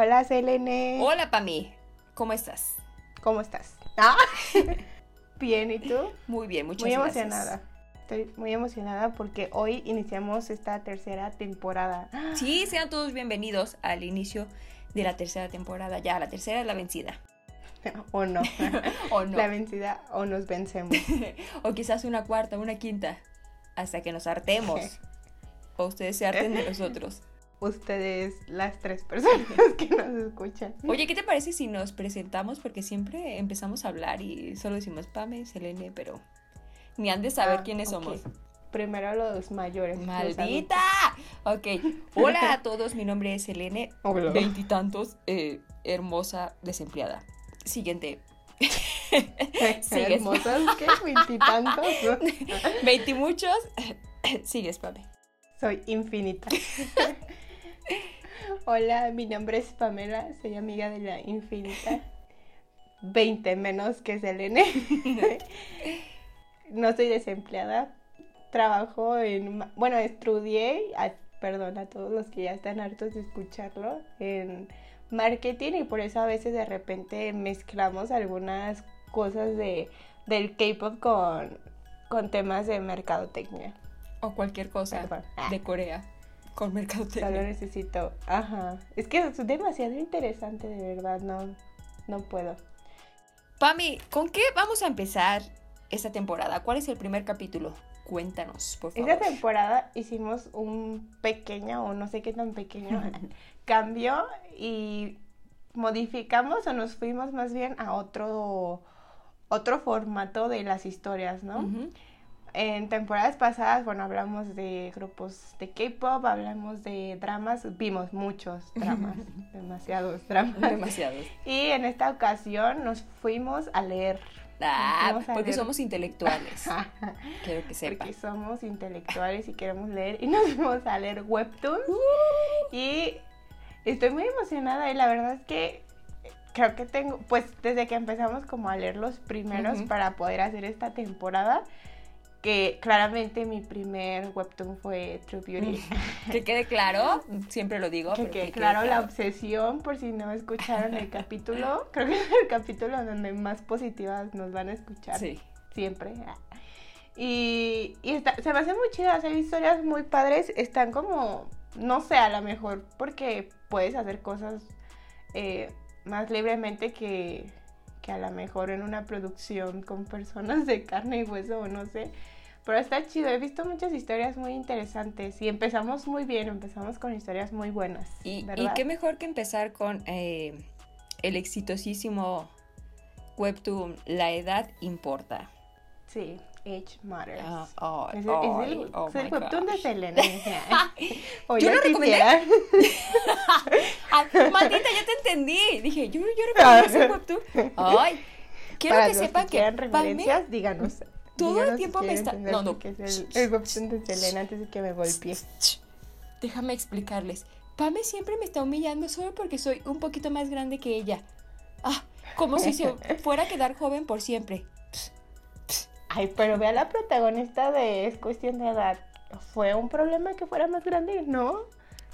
Hola, Selene. Hola, Pami. ¿Cómo estás? ¿Cómo estás? Ah. Bien, ¿y tú? Muy bien, muchas muy gracias. emocionada. Estoy muy emocionada porque hoy iniciamos esta tercera temporada. Sí, sean todos bienvenidos al inicio de la tercera temporada. Ya, la tercera es la vencida. o no. o no. La vencida o nos vencemos. o quizás una cuarta, una quinta. Hasta que nos hartemos. o ustedes se harten de nosotros. Ustedes, las tres personas que nos escuchan. Oye, ¿qué te parece si nos presentamos? Porque siempre empezamos a hablar y solo decimos Pame, Selene, pero ni han de saber Ah, quiénes somos. Primero los mayores. los ¡Maldita! Ok. Hola a todos, mi nombre es Selene. Hola. Veintitantos, eh, hermosa, desempleada. Siguiente. Hermosas, ¿qué? Veintitantos. Veintimuchos. Sigues, Pame. Soy infinita. Hola, mi nombre es Pamela, soy amiga de la infinita. 20 menos que Selene. no soy desempleada. Trabajo en. Bueno, estudié. a- perdón a todos los que ya están hartos de escucharlo. En marketing y por eso a veces de repente mezclamos algunas cosas de, del K-pop con, con temas de mercadotecnia. O cualquier cosa Perdón. de Corea con mercadotecnia. necesito. Ajá. Es que es demasiado interesante, de verdad. No, no puedo. Pami, ¿con qué vamos a empezar esta temporada? ¿Cuál es el primer capítulo? Cuéntanos, por favor. Esta temporada hicimos un pequeño, o no sé qué tan pequeño, cambio y modificamos o nos fuimos más bien a otro, otro formato de las historias, ¿no? Ujú. En temporadas pasadas, bueno, hablamos de grupos de K-pop, hablamos de dramas, vimos muchos dramas, demasiados dramas. Demasiados. Y en esta ocasión nos fuimos a leer. Ah, a porque leer. somos intelectuales. Quiero que sepa. Porque somos intelectuales y queremos leer. Y nos fuimos a leer webtoons. Y estoy muy emocionada. Y la verdad es que creo que tengo, pues desde que empezamos como a leer los primeros para poder hacer esta temporada. Que claramente mi primer webtoon fue True Beauty. Que quede claro, siempre lo digo. Que, pero que, quede claro, la obsesión, por si no escucharon el capítulo, creo que es el capítulo donde más positivas nos van a escuchar. Sí. Siempre. Y, y está- se me hacen muy chidas, hay historias muy padres, están como, no sé, a lo mejor porque puedes hacer cosas eh, más libremente que, que a lo mejor en una producción con personas de carne y hueso o no sé. Pero está chido, he visto muchas historias muy interesantes y empezamos muy bien, empezamos con historias muy buenas. Y, y ¿verdad? qué mejor que empezar con eh, el exitosísimo webtoon La edad importa. Sí, Age Matters. Ah, ay, es el, es el- oh es el webtoon de gosh. Selena. o Yo lo recomendé. Ah, maldita, ya te entendí. Dije, yo, yo recomendé ese webtoon. Ay, quiero Para que sepan que que, referencias, díganos. Todo el tiempo me está- no, no. es el, el de Selena antes de que me golpee. Déjame explicarles. Pame siempre me está humillando solo porque soy un poquito más grande que ella. Ah, como si se fuera a quedar joven por siempre. Ay, pero ve a la protagonista de Es cuestión de edad. ¿Fue un problema que fuera más grande? No.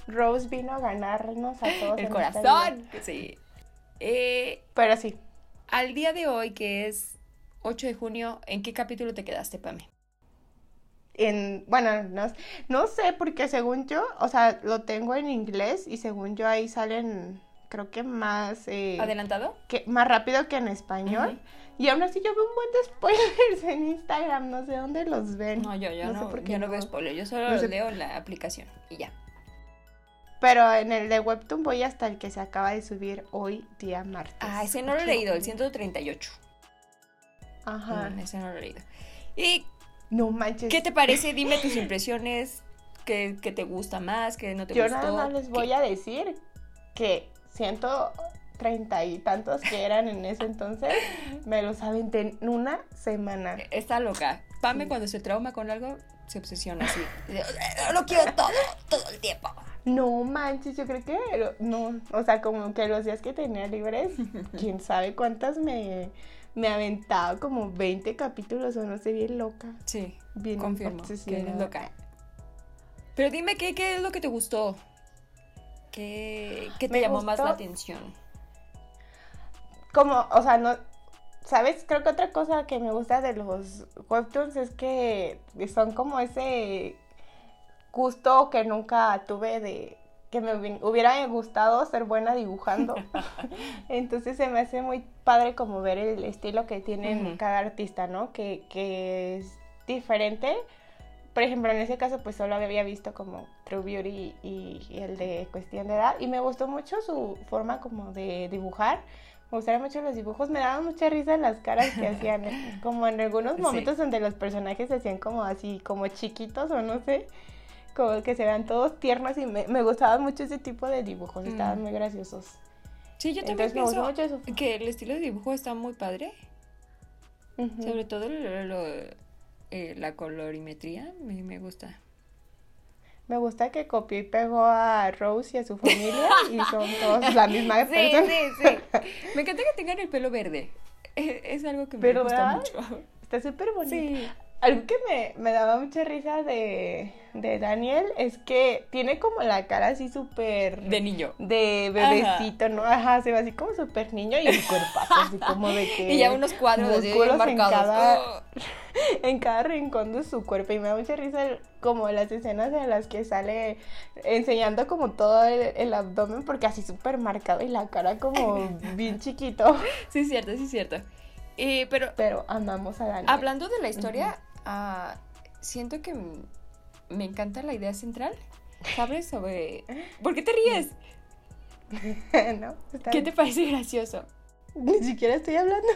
Rose vino a ganarnos a todos. El corazón. Sí. Eh, Pero sí, al día de hoy, que es 8 de junio, ¿en qué capítulo te quedaste, Pame? en, bueno, no, no sé, porque según yo, o sea, lo tengo en inglés y según yo ahí salen, creo que más, eh, ¿Adelantado? que, más rápido que en español. Y aún así yo veo un buen de spoilers en Instagram, no sé dónde los ven. No, yo, yo sé no, por qué yo no veo spoiler, yo solo los sé- leo en la aplicación y ya. Pero en el de Webtoon voy hasta el que se acaba de subir hoy, día martes. Ah, ese no lo he 8 de leído, el junio. 138. Ajá. Ese no lo he leído. ¿Y No manches. qué te parece? Dime tus impresiones, qué, qué te gusta más, qué no te Yo gustó. nada más les voy qué- a decir que ciento treinta y tantos que eran en ese entonces, me los aventé en una semana. Está loca. Pame Sí. cuando se trauma con algo, se obsesiona así. Lo quiero todo, todo el tiempo. No manches, yo creo que no, o sea, como que los días que tenía libres, quién sabe cuántas me, me aventaba, como 20 capítulos o no sé, bien loca. Sí, Bien confirmo que eres loca. Pero dime, ¿qué, ¿qué es lo que te gustó? ¿Qué, qué te Me llamó más la atención? como, o sea, no, ¿sabes? Creo que otra cosa que me gusta de los webtoons es que son como ese gusto que nunca tuve de que me hubi- hubiera gustado ser buena dibujando. Entonces se me hace muy padre como ver el estilo que tienen Ujú. cada artista, ¿no? Que, que es diferente. Por ejemplo, en ese caso, pues solo había visto como True Beauty y, y el de Cuestión de Edad. Y me gustó mucho su forma como de dibujar. Me gustaron mucho los dibujos. Me daban mucha risa las caras que hacían. eh, Como en algunos Sí. momentos donde los personajes se hacían como así, como chiquitos o no sé. Como que se vean todos tiernos y me, me gustaban mucho ese tipo de dibujos. Estaban Mm. muy graciosos. Sí, yo también Entonces pienso mucho eso. que el estilo de dibujo está muy padre. Sobre todo lo- lo- eh, la colorimetría, me, me gusta. Me gusta que copió y pegó a Rose y a su familia y son todos la misma Sí, persona. sí, sí. Me encanta que tengan el pelo verde. Es, es algo que me gusta mucho. Está súper bonito. Sí. Algo que me, me daba mucha risa de, de Daniel es que tiene como la cara así súper... De niño. de bebecito, ¿no? Ajá, se ve así como súper niño y el cuerpazo así como de que... Y ya unos cuadros músculos en cada, Oh. en cada rincón de su cuerpo y me da mucha risa el- como las escenas en las que sale enseñando como todo el, el abdomen porque así súper marcado y la cara como bien chiquito. Sí, cierto, sí, cierto. Eh, pero Pero amamos a Daniel. hablando de la historia, ah, siento que me encanta la idea central. ¿Sabes? Sobre. ¿Por qué te ríes? ¿No? Está ¿Qué bien. te parece gracioso? Ni siquiera estoy hablando.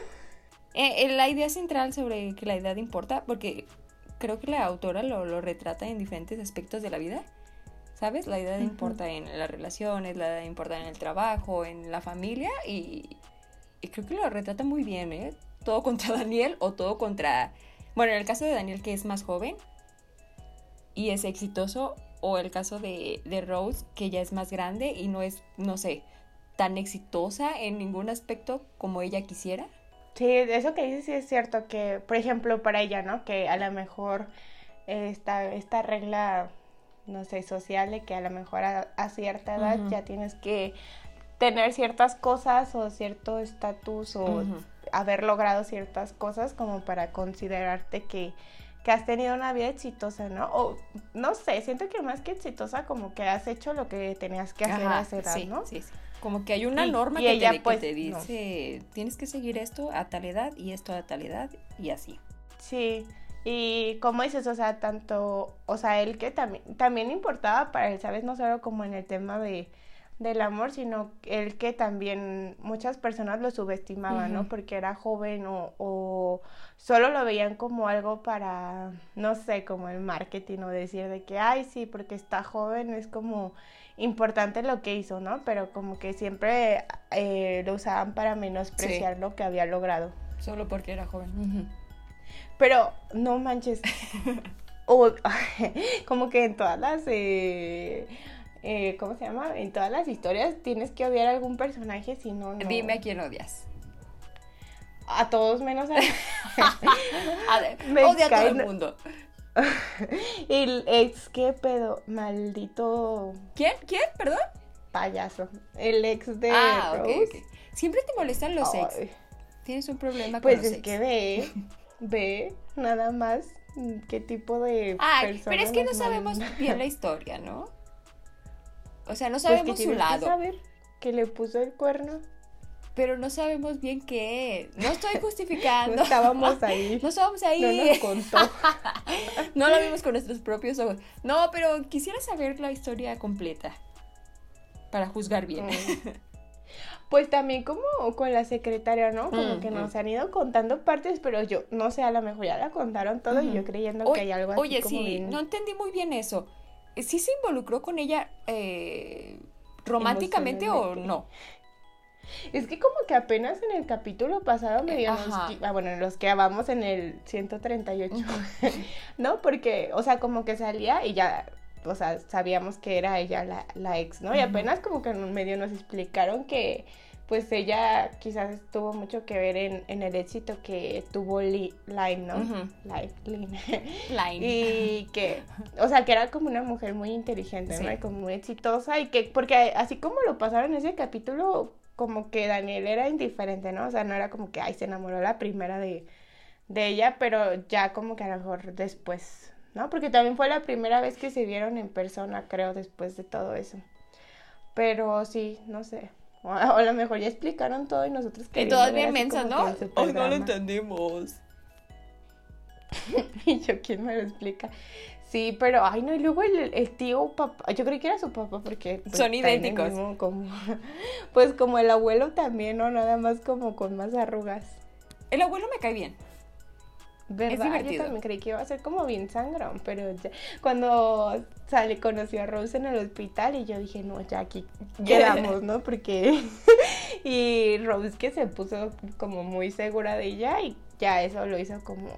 Eh, eh, la idea central sobre que la edad importa, porque creo que la autora lo, lo retrata en diferentes aspectos de la vida. ¿Sabes? La edad Ujú. importa en las relaciones, la edad importa en el trabajo, en la familia y, y creo que lo retrata muy bien, ¿eh? Todo contra Daniel o todo contra... Bueno, en el caso de Daniel que es más joven y es exitoso o el caso de, de Rose que ya es más grande y no es, no sé, tan exitosa en ningún aspecto como ella quisiera. Sí, eso que dices sí es cierto, que por ejemplo para ella, ¿no? Que a lo mejor esta, esta regla, no sé, social de que a lo mejor a, a cierta edad ya tienes que tener ciertas cosas o cierto estatus o. haber logrado ciertas cosas como para considerarte que, que has tenido una vida exitosa, ¿no? O no sé, siento que más que exitosa como que has hecho lo que tenías que hacer Ajá, a esa edad, sí, ¿no? sí, sí. Como que hay una Y- norma y que, ella, te, que pues, te no. dice, tienes que seguir esto a tal edad y esto a tal edad y así. Sí, y como dices, o sea, tanto, o sea, él que también, también importaba para él, ¿sabes? No solo como en el tema de, del amor, sino él que también muchas personas lo subestimaban, ¿no? Porque era joven o, o solo lo veían como algo para, no sé, como el marketing o decir de que, ay, sí, porque está joven, es como importante lo que hizo, ¿no? Pero como que siempre eh, lo usaban para menospreciar lo que había logrado. Solo porque era joven. Pero no manches. O- como que en todas las. eh, eh, ¿Cómo se llama? En todas las historias tienes que odiar a algún personaje, si no, no. Dime a quién odias. A todos menos a. A ver, Me odia a todo el mundo. el ex, qué pedo. Maldito ¿Quién? ¿Quién? ¿Perdón? payaso. El ex de. ah, Rose. Siempre te molestan los ex. Tienes un problema con Pues los es ex. que ve. Ve, nada más. ¿Qué tipo de. Ay, pero es que no sabemos bien la historia, ¿no? O sea, no Pues sabemos su tienes que lado. saber que le puso el cuerno. Pero no sabemos bien qué. No estoy No justificando. estábamos ahí. No estábamos ahí. No nos contó. No lo vimos con nuestros propios ojos. No, pero quisiera saber la historia completa. Para juzgar bien. Mm. Pues también como con la secretaria, ¿no? Como Mm, que nos mm. han ido contando partes, pero yo, no sé, a lo mejor ya la contaron todo y yo creyendo que hay algo así Oye, como sí, bien no entendí muy bien eso. ¿Sí se involucró con ella eh, románticamente o no? Es que como que apenas en el capítulo pasado me dieron Ajá. ah, bueno, en los que vamos en el 138, ¿no? Porque, o sea, como que salía y ya, o sea, sabíamos que era ella la, la ex, ¿no? Y apenas como que medio nos explicaron que, pues ella quizás tuvo mucho que ver en, en el éxito que tuvo Li, Lime, ¿no? Lime. Line. Y que, o sea, que era como una mujer muy inteligente, ¿no? Y como muy exitosa y que, porque así como lo pasaron en ese capítulo, como que Daniel era indiferente, ¿no? O sea, no era como que, ay, se enamoró la primera de, de ella, pero ya como que a lo mejor después, ¿no? Porque también fue la primera vez que se vieron en persona, creo, después de todo eso. Pero sí, no sé. O a, lo mejor ya explicaron todo y nosotros Y queriendo todas bien mensas, ¿no? que el superdrama. entendimos. Y yo, ¿quién me lo explica? Sí, pero, ay, no, y luego el, el tío papá, yo creí que era su papá porque... pues, Son idénticos. mismo como, pues como el abuelo también, ¿no? Nada más como con más arrugas. El abuelo me cae bien. ¿Verdad? Yo divertido. también creí que iba a ser como bien sangrón, pero ya, cuando sale, conoció a Rose en el hospital y yo dije, no, ya aquí quedamos, ¿no? Porque... y Rose que se puso como muy segura de ella y ya eso lo hizo como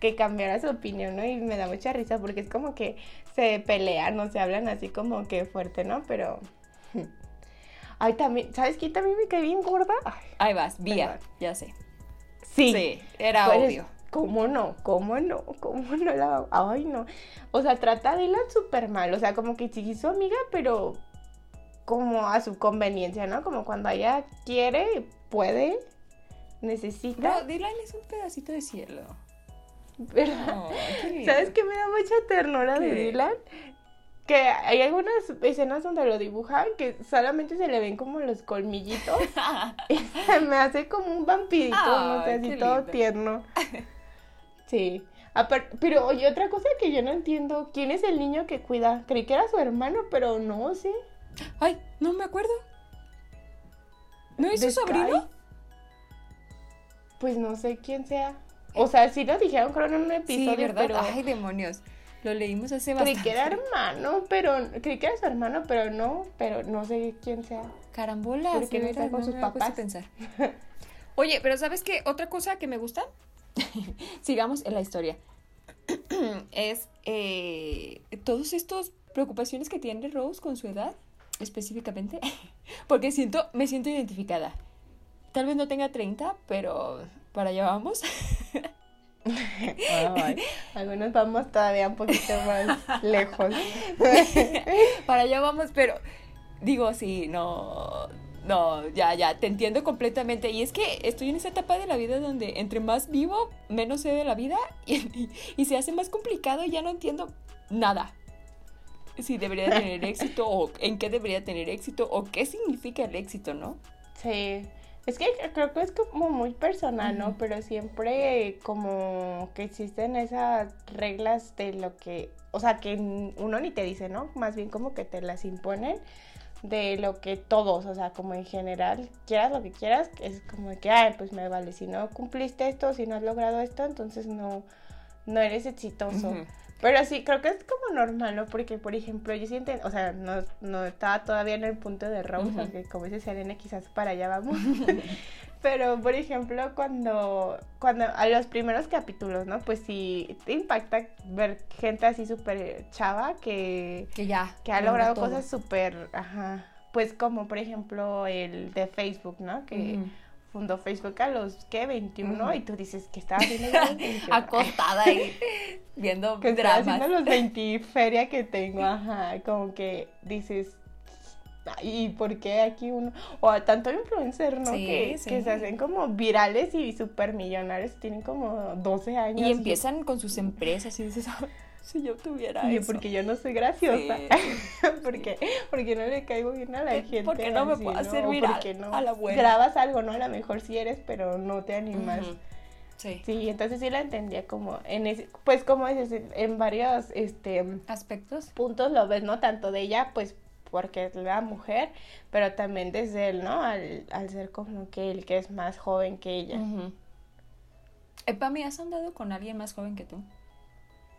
que cambiara su opinión, ¿no? Y me da mucha risa porque es como que se pelean, no se hablan así como que fuerte, ¿no? Pero... Ay, también, ¿sabes quién también me cae bien gorda? Ay, Ahí vas, Vía, Perdón. ya sé. sí. Sí, era Pues, obvio. ¿Cómo no? ¿Cómo no? ¿Cómo no la.? Ay, no. O sea, trata a Dylan súper mal. O sea, como que sí su amiga, pero como a su conveniencia, ¿no? Como cuando ella quiere, puede, necesita. No, Dylan es un pedacito de cielo. ¿verdad? Oh, qué. ¿Sabes qué me da mucha ternura de. Dylan? Que hay algunas escenas donde lo dibujan que solamente se le ven como los colmillitos. Y se me hace como un vampirito, no sé, así todo tierno. Sí. Pero oye, otra cosa que yo no entiendo, ¿quién es el niño que cuida? Creí que era su hermano, pero no, sí. Ay, no me acuerdo. ¿No es ¿De su sobrino? Sky? Pues no sé quién sea. O sea, sí lo dijeron creo en un episodio, Sí, ¿verdad? pero Ay, demonios. Lo leímos hace creí bastante. que era hermano, pero creí que era su hermano, pero no, pero no sé quién sea. Carambolas, ¿Por qué de no está con sus papás? pensar. Oye, pero ¿sabes qué? Otra cosa que me gusta, sigamos en la historia, es eh, todos estos preocupaciones que tiene Rose con su edad, específicamente, porque siento, me siento identificada. Tal vez no tenga 30, pero para allá vamos. Ay, algunos vamos todavía un poquito más lejos. para allá vamos, pero digo, sí, no, no, ya, ya, te entiendo completamente. Y es que estoy en esa etapa de la vida donde entre más vivo, menos sé de la vida y, y- y se hace más complicado y ya no entiendo nada. Si debería tener éxito o en qué debería tener éxito o qué significa el éxito, ¿no? Sí, es que creo que es como muy personal, ¿no? Pero siempre como que existen esas reglas de lo que, o sea, que uno ni te dice, ¿no? Más bien como que te las imponen de lo que todos, o sea, como en general, quieras lo que quieras, es como que, ay, pues me vale, si no cumpliste esto, si no has logrado esto, entonces no, no eres exitoso. Pero sí, creo que es como normal, ¿no? Porque, por ejemplo, yo siento, o sea, no, no estaba todavía en el punto de Rose, aunque como dice Selena, quizás para allá vamos. Pero, por ejemplo, cuando, cuando a los primeros capítulos, ¿no? Pues sí, te impacta ver gente así súper chava que, Que ya. que ha logra logrado todo. cosas súper, ajá, pues como por ejemplo el de Facebook, ¿no? Que fundó Facebook a los, ¿qué? 21 Ujú. y tú dices que estaba haciendo yo a los 21. Acostada ahí viendo que dramas. haciendo los 20 feria que tengo, ajá, como que dices, ¿y por qué aquí uno? O a tanto influencer, ¿no? Sí, que, sí. que se hacen como virales y súper millonarios, tienen como 12 años. Y empiezan con sus empresas y dices, "Ah, si yo tuviera Y eso. porque yo no soy graciosa. Sí. porque, porque no le caigo bien a la Eh, gente. porque no me puedo hacer viral no a la buena. grabas algo, ¿no? A lo mejor sí eres, pero no te animas. Sí. Sí, entonces sí la entendía como en ese, pues como dices, en- en varios este Aspectos. puntos lo ves, ¿no? Tanto de ella, pues porque es la mujer, pero también desde él, ¿no? Al, al ser como que el que es más joven que ella. Ujú. Eh, Pami, ¿has andado con alguien más joven que tú?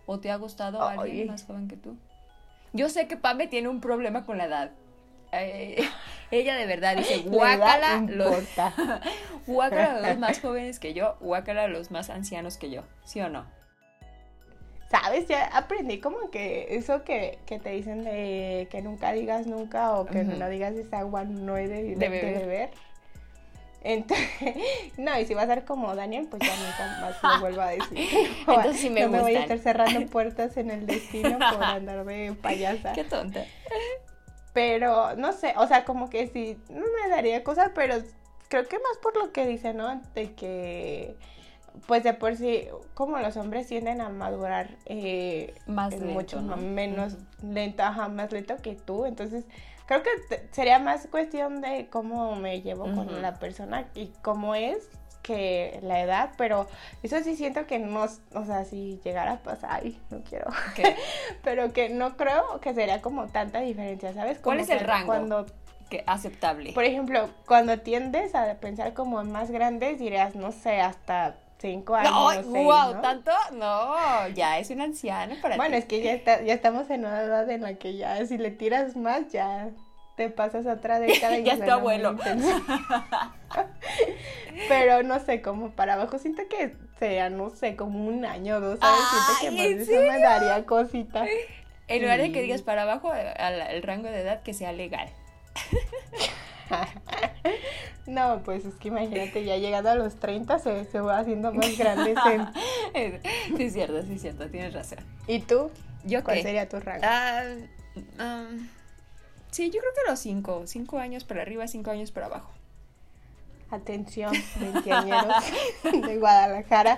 ¿O te ha gustado alguien más joven que tú? Yo sé que Pame tiene un problema con la edad. Eh, ella de verdad dice, guácala los, guácala los más jóvenes que yo, guácala los más ancianos que yo. ¿Sí o no? ¿Sabes? Ya aprendí como que eso que, que te dicen de que nunca digas nunca o que no digas esa agua no he de, de- De de beber. beber. Entonces, no, y si va a ser como Daniel, pues ya nunca más lo vuelvo a decir. No, Entonces sí me no me voy a estar cerrando puertas en el destino por andar de payasa. Qué tonta. Pero, no sé, o sea, como que sí, no me daría cosa, pero creo que más por lo que dice, ¿no? De que, pues de por sí, como los hombres tienden a madurar eh, Más lento, mucho ¿no? menos Ujú. lento, ajá, más lento que tú. Entonces, creo que sería más cuestión de cómo me llevo con la persona y cómo es que la edad, pero eso sí siento que no, o sea, si llegara a pasar, ay, no quiero, pero que no creo que sería como tanta diferencia, ¿sabes? ¿Cuál es el rango? Cuando, aceptable. por ejemplo, cuando tiendes a pensar como en más grandes, dirías, no sé, hasta cinco años, No, seis, wow, ¿no? ¿tanto? No, ya es un anciano para Bueno, ti. es que ya, está, ya estamos en una edad en la que ya si le tiras más, ya te pasas otra década y Ya es tu abuelo. Pero no sé, como para abajo siento que sea, no sé, como un año o dos, ¿sabes? Siento que ¿en más eso me daría cosita. En lugar de que digas para abajo, al- el rango de edad que sea legal. No, pues es que imagínate, ya llegando a los 30 se, se va haciendo más grande. ese- sí, es cierto, sí, es cierto, tienes razón. ¿Y tú? ¿Yo ¿Cuál qué? sería tu rango? Ah, um, sí, yo creo que los cinco. Cinco años para arriba, cinco años para abajo. Atención, veinteañeros de Guadalajara.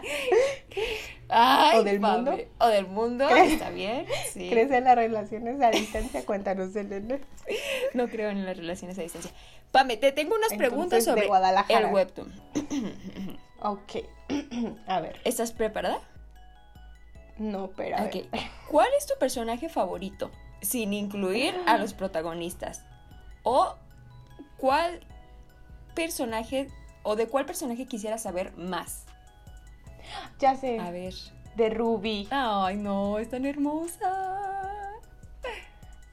Ay, ¿O del mami. mundo? O del mundo, ¿Crees? está bien. Sí. ¿Crees en las relaciones a distancia? Cuéntanos, Elena. No creo en las relaciones a distancia. Pame, te tengo unas preguntas Entonces, sobre Guadalajara. el webtoon. Ok. A ver. ¿Estás preparada? No, pero a Ok. ver. ¿Cuál es tu personaje favorito? Sin incluir a los protagonistas. ¿O cuál personaje o de cuál personaje quisieras saber más? Ya sé. A ver. De Ruby. Ay, no, es tan hermosa.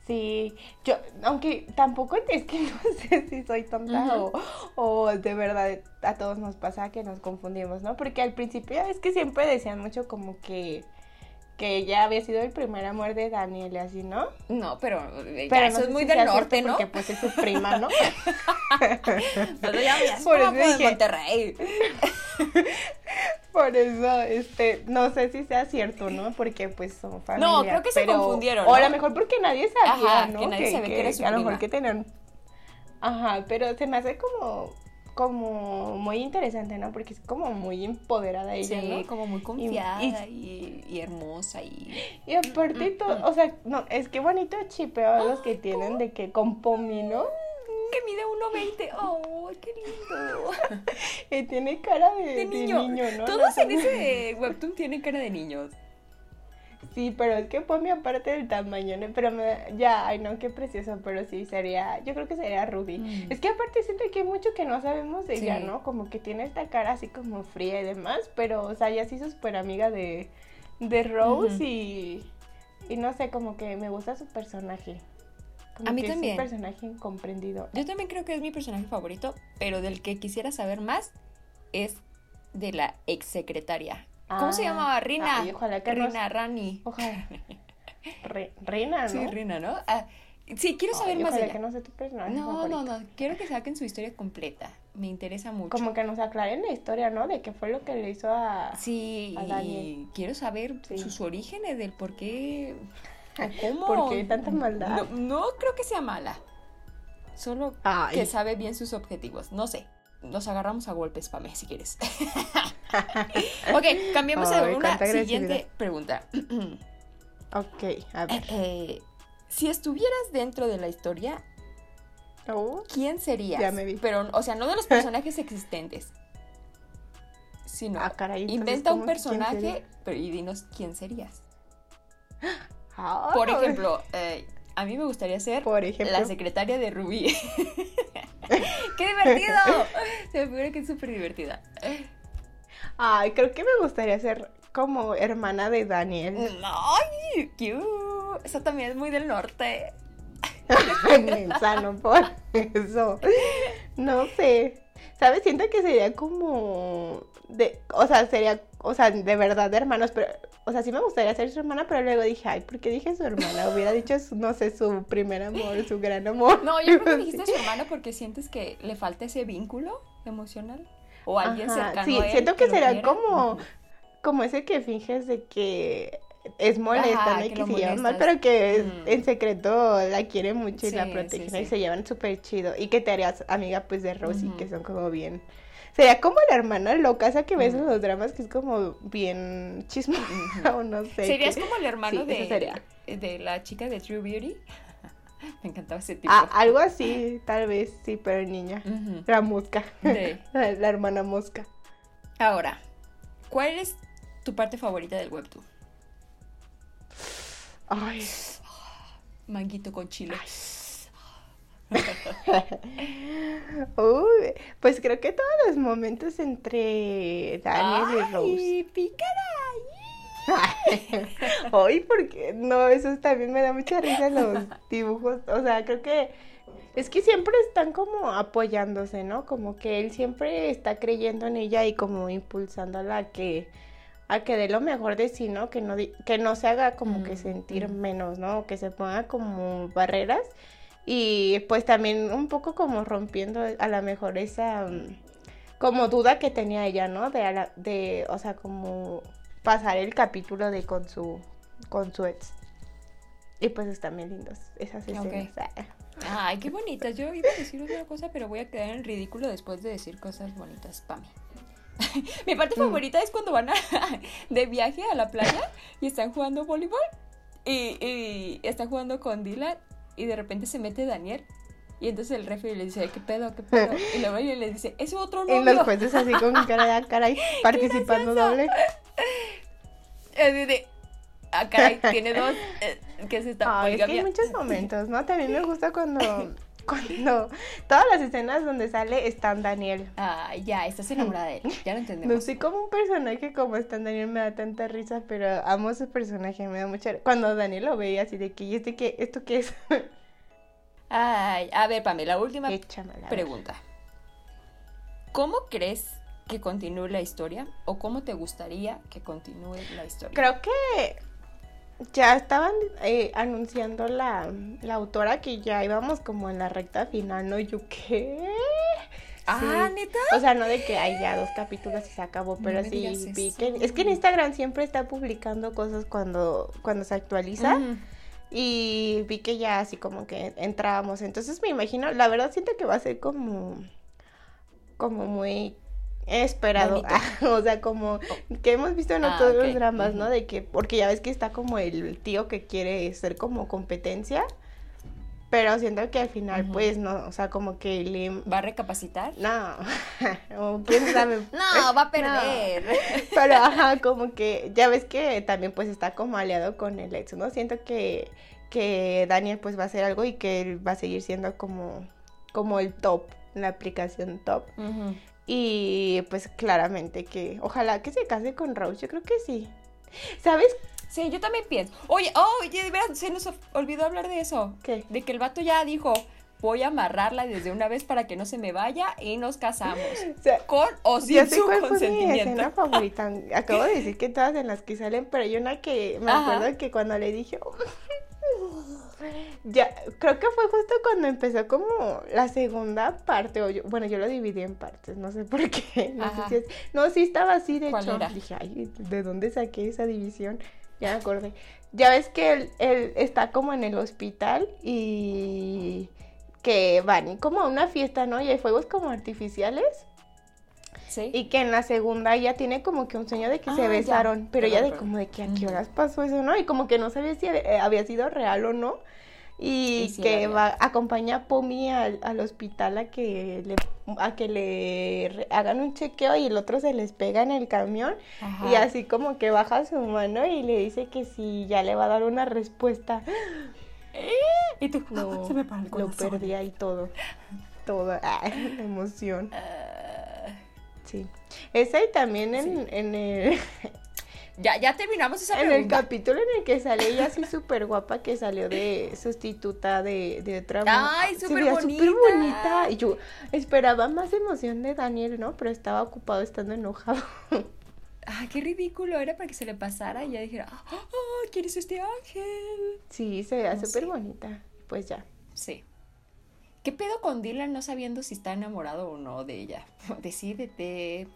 Sí. Yo, aunque tampoco es que no sé si soy tonta o, o de verdad a todos nos pasa que nos confundimos, ¿no? Porque al principio es que siempre decían mucho como que que ella había sido el primer amor de Daniel y así, ¿no? No, pero, eh, ya, Pero eso no es muy si del norte, ¿no? Porque pues es su prima, ¿no? Pero ya, ya es Por eso dije- Monterrey. Por eso, este, no sé si sea cierto, ¿no? Porque pues son familia. No, creo que se confundieron, O a ¿no? lo mejor porque nadie sabía, Ajá, ¿no? que nadie sabía que era su A lo mejor que tenían... Ajá, pero se me hace como, como muy interesante, ¿no? Porque es como muy empoderada ella, Sí, ¿no? como muy confiada y, y hermosa y... Y aparte todo, o sea, no, es que bonito chipeo los que tienen de que con Pomi, ¿no? Que mide 1.20. ¡Oh, qué lindo! Y tiene cara de, De de niño. ¿no? Todos en ese webtoon tienen cara de niños. Sí, pero es que Pomi aparte del tamaño, ¿no? Pero me- ya, ay no, qué precioso, pero sí sería, yo creo que sería Ruby. Mm. Es que aparte siento que hay mucho que no sabemos de ella. ¿no? Como que tiene esta cara así como fría y demás, pero, o sea, ella sí es súper amiga de, de Rose y, y no sé, como que me gusta su personaje. Como A mí que también. Es un personaje incomprendido. Yo también creo que es mi personaje favorito, pero del que quisiera saber más es de la ex secretaria. ¿Cómo se Ah, llamaba? Rina. ay, ojalá que nos- Rina, Rani. Ojalá. Re- Reina, ¿no? Sí, Rina, ¿no? Ah, sí, quiero saber Ay, más de ella. que no sea tu personaje No, favorito. no, no. Quiero que saquen su historia completa. Me interesa mucho. Como que nos aclaren la historia, ¿no? De qué fue lo que le hizo a... Sí, a y Daniel. quiero saber Sí. sus orígenes del por qué. O ¿Cómo? ¿Por qué tanta maldad? No, no creo que sea mala. Solo Ay. que sabe bien sus objetivos. No sé. Nos agarramos a golpes, Pame, si quieres. ok, cambiamos a Ay, una cuánta siguiente pregunta. Ok, a ver. Eh, si estuvieras dentro de la historia, Oh, ¿quién serías? Ya me vi. Pero, o sea, no de los personajes existentes. Sino, Ah, caray, inventa un ¿cómo que quién personaje pero, y dinos quién serías. Ah, Por ejemplo, eh, a mí me gustaría ser Por ejemplo. la secretaria de Rubí. ¡Qué divertido! Se me figura que es súper divertida. Ay, creo que me gustaría ser como hermana de Daniel. ¡Ay! cute. Esa también es muy del norte. Mensa, no por eso. No sé. ¿Sabes? Siento que sería como de, o sea, sería, o sea, de verdad de hermanos, pero, o sea, sí me gustaría ser su hermana, pero luego dije, ay, ¿por qué dije su hermana? Hubiera dicho, su- no sé, su primer amor, su gran amor. No, yo creo que dijiste su hermana porque sientes que le falta ese vínculo emocional. O alguien Ajá, cercano Sí, a él siento que será como, como ese que finges de que es molesta, Ajá, ¿no? Y que se llevan mal, pero que Mm. en secreto la quiere mucho y la protege. Y se llevan súper chido. Y que te harías amiga, pues, de Ujú. que son como bien... Sería como la hermana loca, esa que ves en Ujú. los dramas, que es como bien chismosa, o no sé. Serías que- como el hermano Sí, de, la chica de True Beauty. Me encantaba ese tipo. Ah, algo así, tal vez, sí, pero niña. La mosca. La, hermana mosca. Ahora, ¿cuál es tu parte favorita del webtoon? Ay, Manguito con chile. Uy, pues creo que todos los momentos entre Daniel y Rose. ¡Ay, pícara! Ay, porque no, eso también me da mucha risa los dibujos. O sea, creo que es que siempre están como apoyándose, ¿no? Como que él siempre está creyendo en ella y como impulsándola a que a que dé lo mejor de sí, ¿no? Que no que no se haga como que Mm, sentir mm. menos, ¿no? Que se ponga como barreras y pues también un poco como rompiendo a lo mejor esa mm, como duda que tenía ella, ¿no? De, a la- de o sea, como pasar el capítulo de con su con su ex. Y pues están bien lindos esas escenas. Ah. Ay, qué bonitas. Yo iba a decir otra cosa, pero voy a quedar en ridículo después de decir cosas bonitas para mí. Mi parte Mm. favorita es cuando van a- de viaje a la playa y están jugando voleibol y, y están jugando con Dylan y de repente se mete Daniel y entonces el referee le dice, ¿qué pedo, qué pedo? Y luego ella le dice, es otro Y novio. los jueces así con cara de "Ah, caray, participando doble. Así de, ah, caray, tiene dos eh, que se están Ay, es que hay muchos momentos, ¿no? También me gusta cuando, cuando todas las escenas donde sale Stan Daniel. Ah, ya, estás enamorada de él. Ya lo No entendemos. sé cómo un personaje como Stan Daniel me da tanta risa, pero amo ese personaje, me da mucha Cuando Daniel lo ve así de que, ¿y este qué? ¿Esto qué es? Ay, a ver, Pame, la última Échamela. pregunta. ¿Cómo crees que continúe la historia o cómo te gustaría que continúe la historia? Creo que ya estaban eh, anunciando la, la autora que ya íbamos como en la recta final, ¿no? Yo, ¿qué? Ah, Sí. ¿neta? O sea, no de que hay ya dos capítulos y se acabó, No pero me sí vi que... Es que en Instagram siempre está publicando cosas cuando, cuando se actualiza y vi que ya así como que entrábamos. Entonces me imagino, la verdad siento que va a ser como... como muy esperado. Bonito. o sea, como que hemos visto en Ah, todos ok. los dramas, ¿no? De que, porque ya ves que está como el tío que quiere ser como competencia. Pero siento que al final, pues, no, o sea, como que. ¿Va a recapacitar? No, o quién sabe. No, va a perder. Pero, ajá, como que ya ves que también pues está como aliado con el ex, ¿no? Siento que, que Daniel pues va a hacer algo y que él va a seguir siendo como, como el top, la aplicación top. Y pues claramente que ojalá que se case con Rose, yo creo que sí. ¿Sabes Sí, yo también pienso. Oye, oh, oye, de se nos olvidó hablar de eso. qué? De que el vato ya dijo, voy a amarrarla desde una vez para que no se me vaya y nos casamos. O sea, Con o sin ya sé su cuál fue mi escena consentimiento. favorita. Acabo de decir que todas en las que salen, pero hay una que me Ajá. acuerdo que cuando le dije. Ya, creo que fue justo cuando empezó como la segunda parte, o yo- bueno, yo lo dividí en partes, no sé por qué, no sé si es, no, sí estaba así, de ¿Cuál hecho, era? dije, ay, ¿de dónde saqué esa división? Ya me acordé. Ya ves que él, él está como en el hospital y que van como a una fiesta, ¿no? Y hay fuegos como artificiales. Sí. Y que en la segunda ya tiene como que un sueño de que Ah, se ya. besaron, pero Ya de como de que a qué horas pasó eso, ¿no? Y como que no sabía si eh, había sido real o no. Y Y sí que va, acompaña a Pomi al, al hospital a que le a que le re- hagan un chequeo y el otro se les pega en el camión Ajá. y así como que baja su mano y le dice que si ya le va a dar una respuesta. Y tú, No, se me para el lo perdí ahí todo. Toda la emoción. Ah, Sí. Esa y también en, en el ya, ya terminamos esa En el capítulo en el que sale ella así súper guapa que salió de sustituta de, de otra Ay, súper bonita. bonita. Y yo esperaba más emoción de Daniel, ¿no? Pero estaba ocupado estando enojado. Ah, qué ridículo. Era para que se le pasara y ya dijera, ah, ¿quién es este ángel? Sí, se veía No súper bonita. Pues ya. Sí. ¿Qué pedo con Dylan no sabiendo si está enamorado o no de ella? Decídete.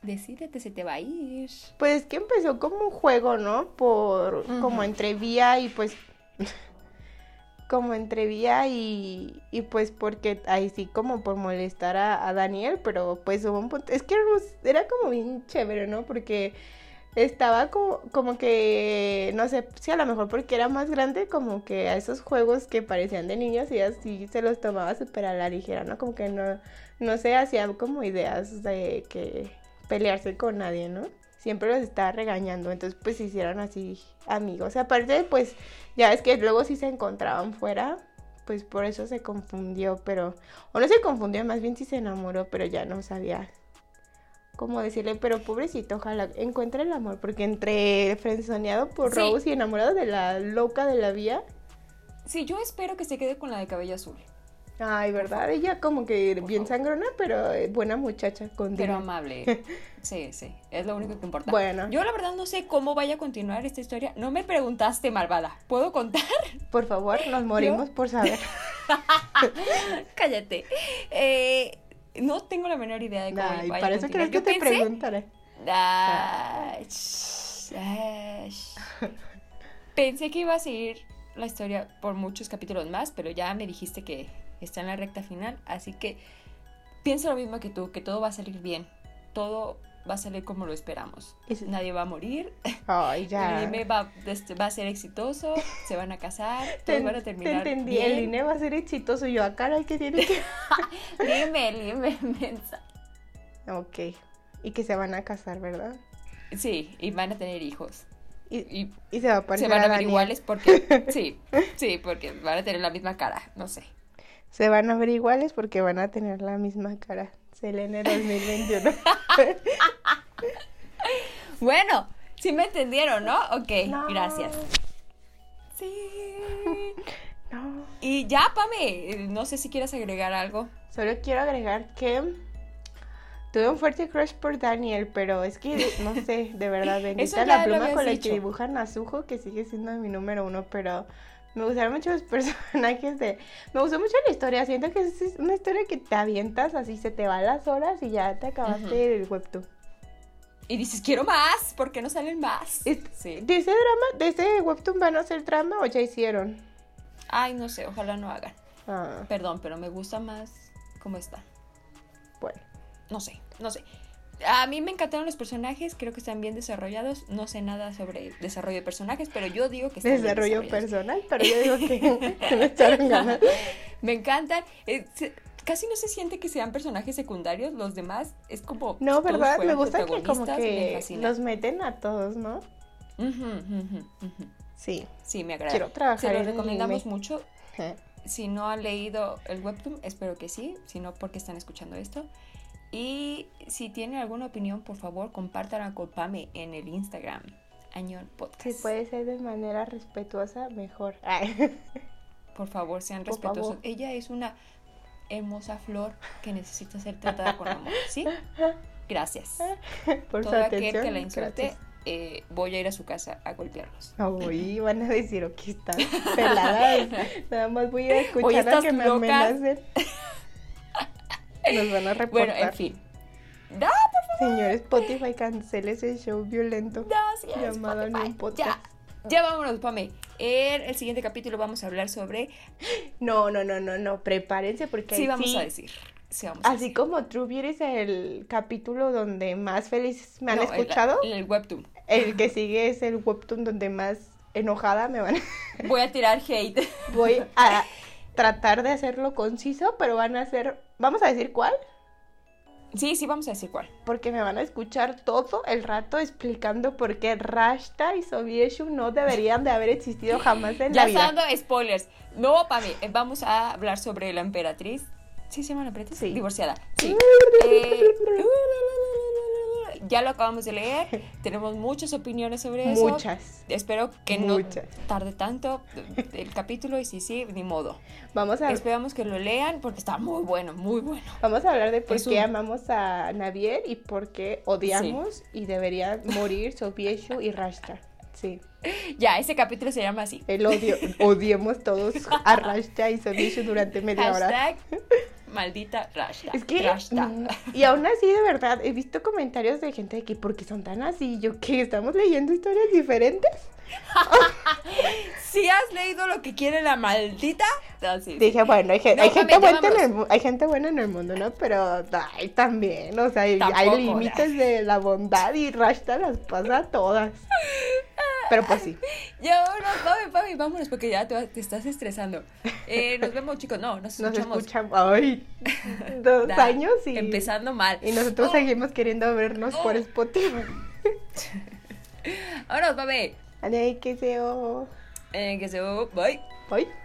Decídete, se te va a ir. Pues es que empezó como un juego, ¿no? Por como entre Vía y pues como entre Vía y, y pues porque ahí sí como por molestar a, a Daniel, pero pues hubo un punto, es que era como bien chévere, ¿no? Porque estaba como, como que, no sé, si a lo mejor porque era más grande, como que a esos juegos que parecían de niños y así se los tomaba súper a la ligera, ¿no? Como que no, no se hacían como ideas de que pelearse con nadie, ¿no? Siempre los estaba regañando, entonces pues se hicieron así amigos. Aparte, pues ya es que luego sí se encontraban fuera, pues por eso se confundió, pero, o no se confundió, más bien sí se enamoró, pero ya no sabía cómo decirle, pero pobrecito, ojalá encuentre el amor, porque entre frenzoneado por Rose y enamorado de la loca de la vía. Sí, yo espero que se quede con la de cabello azul. Ay, ¿verdad? Ella como que bien sangrona, pero eh, buena muchacha. Con pero amable. Sí, sí, es lo único que importa. Bueno. Yo la verdad no sé cómo vaya a continuar esta historia. No me preguntaste, malvada. ¿Puedo contar? Por favor, nos morimos por saber. Cállate. Eh, no tengo la menor idea de cómo Ay, vaya para eso crees que te preguntaré. pensé que iba a seguir la historia por muchos capítulos más, pero ya me dijiste que está en la recta final, así que pienso lo mismo que tú, que todo va a salir bien, todo va a salir como lo esperamos. Nadie va a morir. Ay, ya. El INE va, este, va, a ser exitoso, se van a casar, todos van a terminar. Te entendí, el INE va a ser exitoso. Yo acá el que tiene que. dime, dime, mensa. Ok. Y que se van a casar, ¿verdad? Sí, y van a tener hijos. Y, y, se va a Se van a, ver iguales porque. Sí, sí, porque van a tener la misma cara, no sé se van a ver iguales porque van a tener la misma cara. Selene 2021. bueno, sí me entendieron, ¿no? Ok, gracias. Sí. No. Y ya, Pame, no sé si quieres agregar algo. Solo quiero agregar que tuve un fuerte crush por Daniel, pero es que, no sé, de verdad, bendita la pluma con la que dibujan a Sujo, que sigue siendo mi número uno, pero me gustaron mucho los personajes de... Me gustó mucho la historia. Siento que es una historia que te avientas, así se te van las horas y ya te acabaste el webtoon. Y dices, quiero más, ¿por qué no salen más? sí. ¿De ese drama, de ese webtoon van a hacer drama o ya hicieron? Ay, no sé, ojalá no hagan. Ah. Perdón, pero me gusta más cómo está. Bueno. No sé, no sé. A mí me encantaron los personajes, creo que están bien desarrollados. No sé nada sobre desarrollo de personajes, pero yo digo que están Desarrollo personal, pero yo digo que, me echaron ganas. me encantan. Eh, casi no se siente que sean personajes secundarios, los demás es como... No, ¿verdad? Me gusta que como que los meten a todos, ¿no? Sí. Sí, me agrada. Quiero trabajar Se lo recomendamos mucho. Si no han leído el webtoon, espero que sí, si no, porque están escuchando esto. Y si tienen alguna opinión, por favor, compártanla con Pame en el Instagram. Añón Podcast. Si puede ser de manera respetuosa, mejor. Por favor, sean respetuosos. Ella es una hermosa flor que necesita ser tratada con amor, ¿sí? Gracias. Por Todo aquel que la insulte, eh, voy a ir a su casa a golpearlos. Uy, van a decir, ok, están peladas. Nada más voy a escuchar a que me amenacen. Nos van a reportar. Bueno, en fin. No, por favor. Señor Spotify, cancele ese show violento. No, llamado Spotify. Podcast. Ya. Ya vámonos, Pame. En el siguiente capítulo vamos a hablar sobre. No, no, no, no, no. Prepárense porque. Sí, vamos a decir. Sí, vamos a Así como True Beauty es el capítulo donde más felices me han escuchado. El, el webtoon. El que sigue es el webtoon donde más enojada me van a. Voy a tirar hate. Voy a tratar de hacerlo conciso, pero van a ser, vamos a decir cuál. Sí, sí, vamos a decir cuál. Porque me van a escuchar todo el rato explicando por qué Rashta y Sobieshu no deberían de haber existido jamás en la vida. Ya dando spoilers. No, para mí, vamos a hablar sobre la emperatriz. ¿Sí se llama la emperatriz? Sí. Divorciada. Sí. eh, ya lo acabamos de leer, tenemos muchas opiniones sobre eso. Muchas. Espero que no tarde tanto el capítulo y si sí, ni modo. Vamos a Esperamos que lo lean porque está muy bueno, muy bueno. Vamos a hablar de por qué amamos a Navier y por qué odiamos y deberían morir Sobieshu y Rashta. Sí. Ya, ese capítulo se llama así. El odio. Odiemos todos a Rashta y Sonichu durante media hora. Maldita Rashta. Es que, Rashta. y aún así, de verdad, he visto comentarios de gente de que, ¿por qué son tan así? Yo, que ¿Estamos leyendo historias diferentes? Si has leído lo que quiere la maldita. Así. Dije, bueno, hay, No, hay gente buena en el, hay gente buena en el mundo, ¿no? Pero ay, también, o sea, Tampoco, hay límites de la bondad y Rashta las pasa a todas. Pero pues sí. Ya, vámonos, mami, mami, vámonos, porque ya te, te estás estresando. Eh, nos vemos, chicos. No, nos Nos escuchamos. ay, dos Da- años y, Empezando mal. y nosotros Oh, seguimos queriendo vernos por Oh. Spotify. Vámonos, mami. Ay, que se Eh, que se. Bye. Bye.